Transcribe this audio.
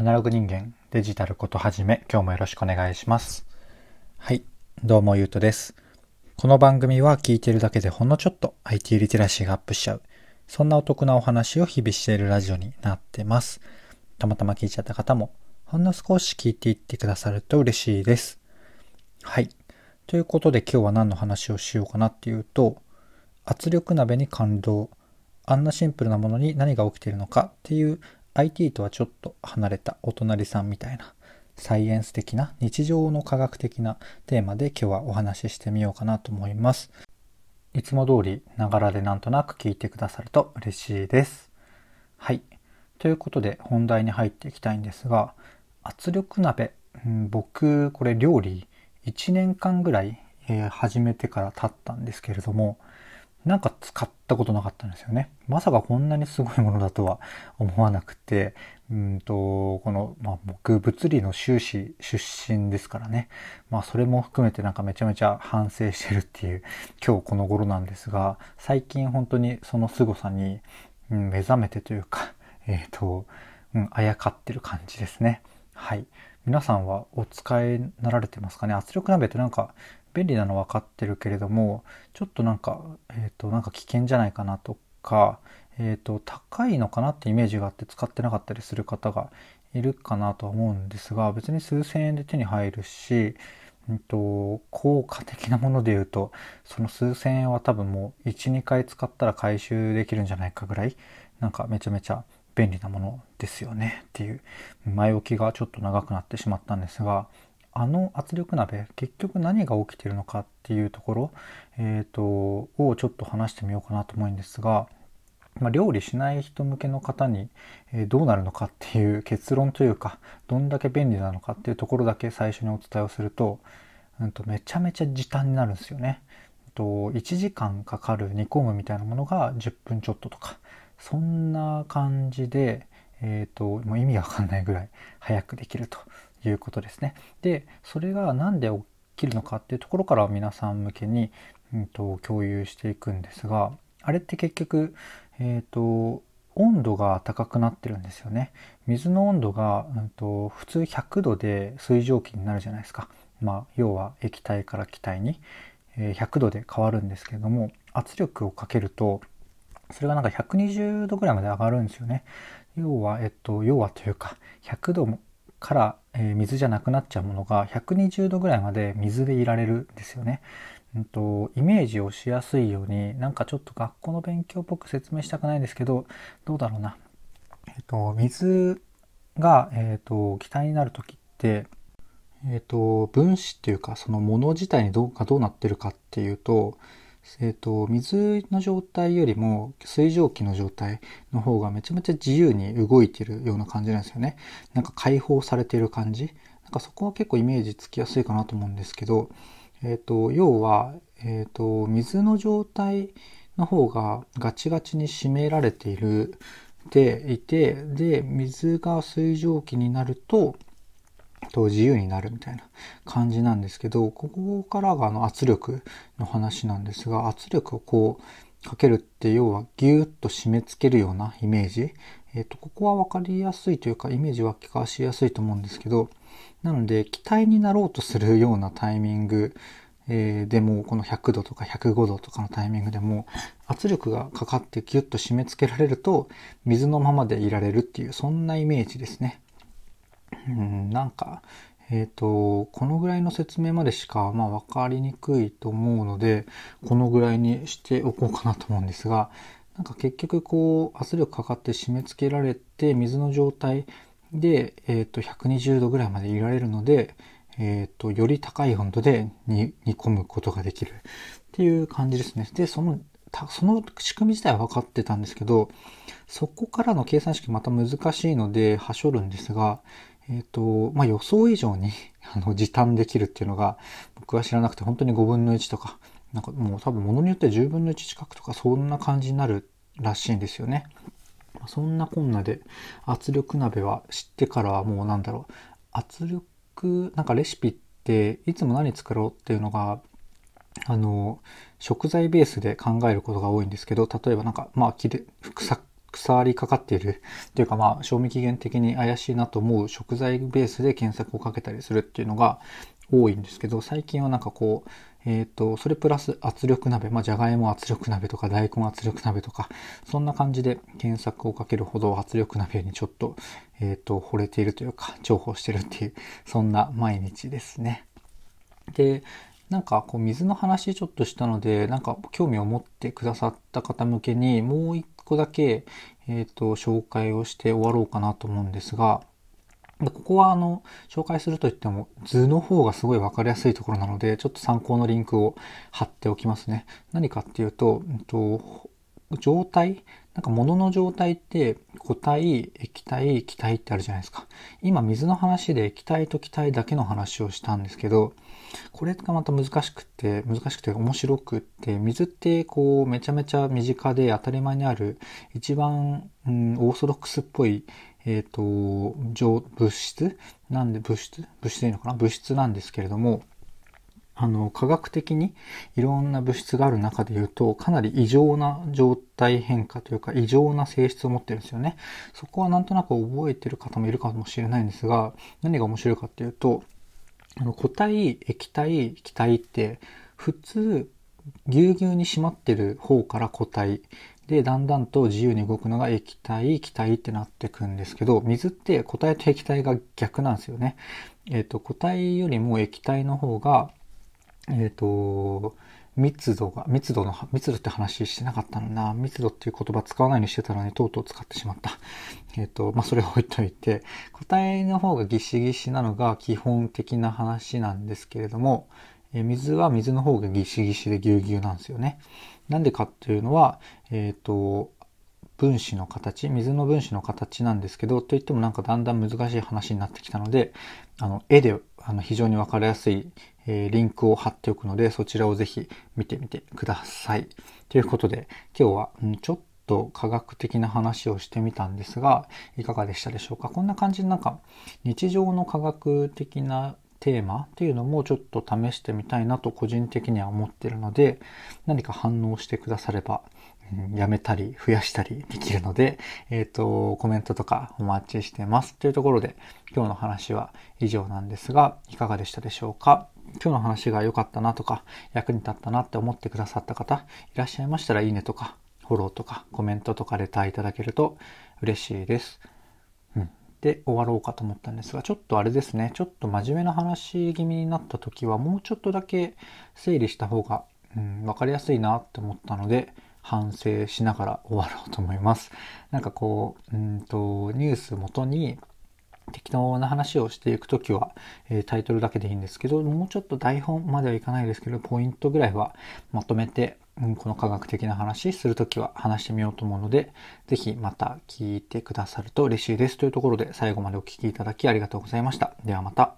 アナログ人間デジタルことはじめ今日もよろしくお願いします。はい。どうもゆうとです。この番組は聞いてるだけでほんのちょっと IT リテラシーがアップしちゃう。そんなお得なお話を日々しているラジオになってます。たまたま聞いちゃった方もほんの少し聞いていってくださると嬉しいです。はい。ということで今日は何の話をしようかなっていうと圧力鍋に感動。あんなシンプルなものに何が起きているのかっていう IT とはちょっと離れたお隣さんみたいなサイエンス的な日常の科学的なテーマで今日はお話ししてみようかなと思います。いつも通りながらでなんとなく聞いてくださると嬉しいです。はい。ということで本題に入っていきたいんですが圧力鍋、うん、僕これ料理1年間ぐらい、え、始めてから経ったんですけれどもなんか使ったことなかったんですよね。まさかこんなにすごいものだとは 思わなくて、うんと、この、まあ僕物理の修士出身ですからね。まあそれも含めてなんかめちゃめちゃ反省してるっていう 今日この頃なんですが、最近本当にその凄さに、うん、目覚めてというか、えっ、ー、と、うん、あやかってる感じですね。はい。皆さんはお使いになられてますかね？圧力鍋ってなんか便利なの分かってるけれどもちょっとなんか、えっ、ー、となんか危険じゃないかなとか、えっ、ー、と高いのかなってイメージがあって使ってなかったりする方がいるかなとは思うんですが別に数千円で手に入るし、えーと、効果的なもので言うとその数千円は多分もう12回使ったら回収できるんじゃないかぐらいなんかめちゃめちゃ便利なものですよねっていう前置きがちょっと長くなってしまったんですがあの圧力鍋結局何が起きてるのかっていうところ、えーと、をちょっと話してみようかなと思うんですが、まあ、料理しない人向けの方に、え、どうなるのかっていう 結論というかどんだけ便利なのかっていうところだけ最初にお伝えをすると,、うんと、めちゃめちゃ時短になるんですよね。と1時間かかる煮込むみたいなものが10分ちょっととかそんな感じで、えーともう意味わかんないぐらい早くできるということですね。でそれが何で起きるのかっていうところから皆さん向けに、うんと、共有していくんですがあれって結局、えーと、温度が高くなってるんですよね。水の温度が、うんと、普通100度で水蒸気になるじゃないですか。まあ、要は液体から気体に、え100度で変わるんですけれども圧力をかけるとそれがなんか120度ぐらいまで上がるんですよね。要は、えっと、要はというか100度から、えー、水じゃなくなっちゃうものが120度ぐらいまで水でいられるんですよね。うんと、イメージをしやすいようになんかちょっと学校の勉強っぽく説明したくないんですけどどうだろうな。えっ、と水が、えっ、と気体になる時ってえっ、と分子っていうかそのもの自体にどうかどうなってるかっていうとえーと、水の状態よりも水蒸気の状態の方がめちゃめちゃ自由に動いてるような感じなんですよね。なんか解放されている感じ。なんかそこは結構イメージつきやすいかなと思うんですけど、え、ー、と、要は、えっ、ー、と、水の状態の方がガチガチに締められている、でいて、で、水が水蒸気になると、と自由になるみたいな感じなんですけど、ここからがあの圧力の話なんですが、圧力をこうかけるって要はギュッと締め付けるようなイメージ。え、ー、と、ここはわかりやすいというか、イメージ湧き交わしやすいと思うんですけど、なので、気体になろうとするようなタイミング、えー、でも、この100度とか105度とかのタイミングでも、圧力がかかってギュッと締め付けられると、水のままでいられるっていう、そんなイメージですね。うん、なんか、えっ、ー、と、このぐらいの説明までしか、まあ、わかりにくいと思うので、このぐらいにしておこうかなと思うんですが、なんか結局こう、圧力かかって締め付けられて、水の状態で、えっ、ー、と、120度ぐらいまでいられるので、えっ、ー、と、より高い温度で煮込むことができるっていう感じですね。で、その、その仕組み自体は分かってたんですけど、そこからの計算式また難しいので、はしょるんですが、えっ、ー、と、まあ、予想以上に あの、時短できるっていうのが、僕は知らなくて、本当に5分の1とか、なんかもう多分物によって10分の1近くとか、そんな感じになるらしいんですよね。そんなこんなで、圧力鍋は知ってからはもうなんだろう、圧力、なんかレシピって、いつも何作ろうっていうのが、あの、食材ベースで考えることが多いんですけど、例えばなんか、まあ、きれ、副作腐りかかっているっていうかまあ賞味期限的に怪しいなと思う食材ベースで検索をかけたりするっていうのが多いんですけど最近はなんかこうえっ、ー、と、それプラス圧力鍋、まあ、じゃがいも圧力鍋とか大根圧力鍋とか、そんな感じで検索をかけるほど圧力鍋にちょっと、えっ、ー、と、惚れているというか、重宝してるっていう、そんな毎日ですね。で、なんかこう水の話ちょっとしたので、なんか興味を持ってくださった方向けにもう一個だけ、えっ、ー、と、紹介をして終わろうかなと思うんですが、でここはあの、紹介すると言っても図の方がすごいわかりやすいところなので、ちょっと参考のリンクを貼っておきますね。何かっていうと、うんと状態？なんか物の状態って固体、液体、気体ってあるじゃないですか。今水の話で液体と気体だけの話をしたんですけど、これがまた難しくて、難しくて面白くって、水ってこうめちゃめちゃ身近で当たり前にある一番、うん、オーソドックスっぽいえっ、ー、と、物質？なんで物質？物質でいいのかな？物質なんですけれども、あの、科学的にいろんな物質がある中で言うと、かなり異常な状態変化というか、異常な性質を持ってるんですよね。そこはなんとなく覚えてる方もいるかもしれないんですが、何が面白いかっていうと、あの固体、液体、気体って、普通、ぎゅうぎゅうに締まってる方から固体で、だんだんと自由に動くのが液体、気体ってなってくんですけど、水って固体と液体が逆なんですよね。えっ、ー、と、固体よりも液体の方が、えっ、ー、と、密度が、密度の、密度って話してなかったのな。密度っていう言葉使わないようにしてたのに、とうとう使ってしまった。えっ、ー、と、まあ、それを置いといて、固体の方がギシギシなのが基本的な話なんですけれども、え水は水の方がギシギシでギュうギュうなんですよね。なんでかっていうのは、えっ、と、分子の形、水の分子の形なんですけど、といってもなんかだんだん難しい話になってきたので、あの、絵であの非常にわかりやすい、えー、リンクを貼っておくので、そちらをぜひ見てみてください。ということで、今日は、ん、ちょっと科学的な話をしてみたんですが、いかがでしたでしょうか？こんな感じでなんか、日常の科学的なテーマっていうのもちょっと試してみたいなと個人的には思ってるので、何か反応してくだされば、やめたり増やしたりできるので、えっ、ー、と、コメントとかお待ちしてます。というところで、今日の話は以上なんですが、いかがでしたでしょうか？今日の話が良かったなとか、役に立ったなって思ってくださった方、いらっしゃいましたらいいねとか、フォローとか、コメントとかレターいただけると嬉しいです。うんで終わろうかと思ったんですが、ちょっとあれですね、ちょっと真面目な話気味になった時は、もうちょっとだけ整理した方が、うん、分かりやすいなって思ったので、反省しながら終わろうと思います。なんかこう、うんと、ニュース元に適当な話をしていくときは、えー、タイトルだけでいいんですけど、もうちょっと台本まではいかないですけど、ポイントぐらいはまとめてうん、この科学的な話するときは話してみようと思うので、ぜひまた聞いてくださると嬉しいです。というところで最後までお聴きいただきありがとうございました。ではまた。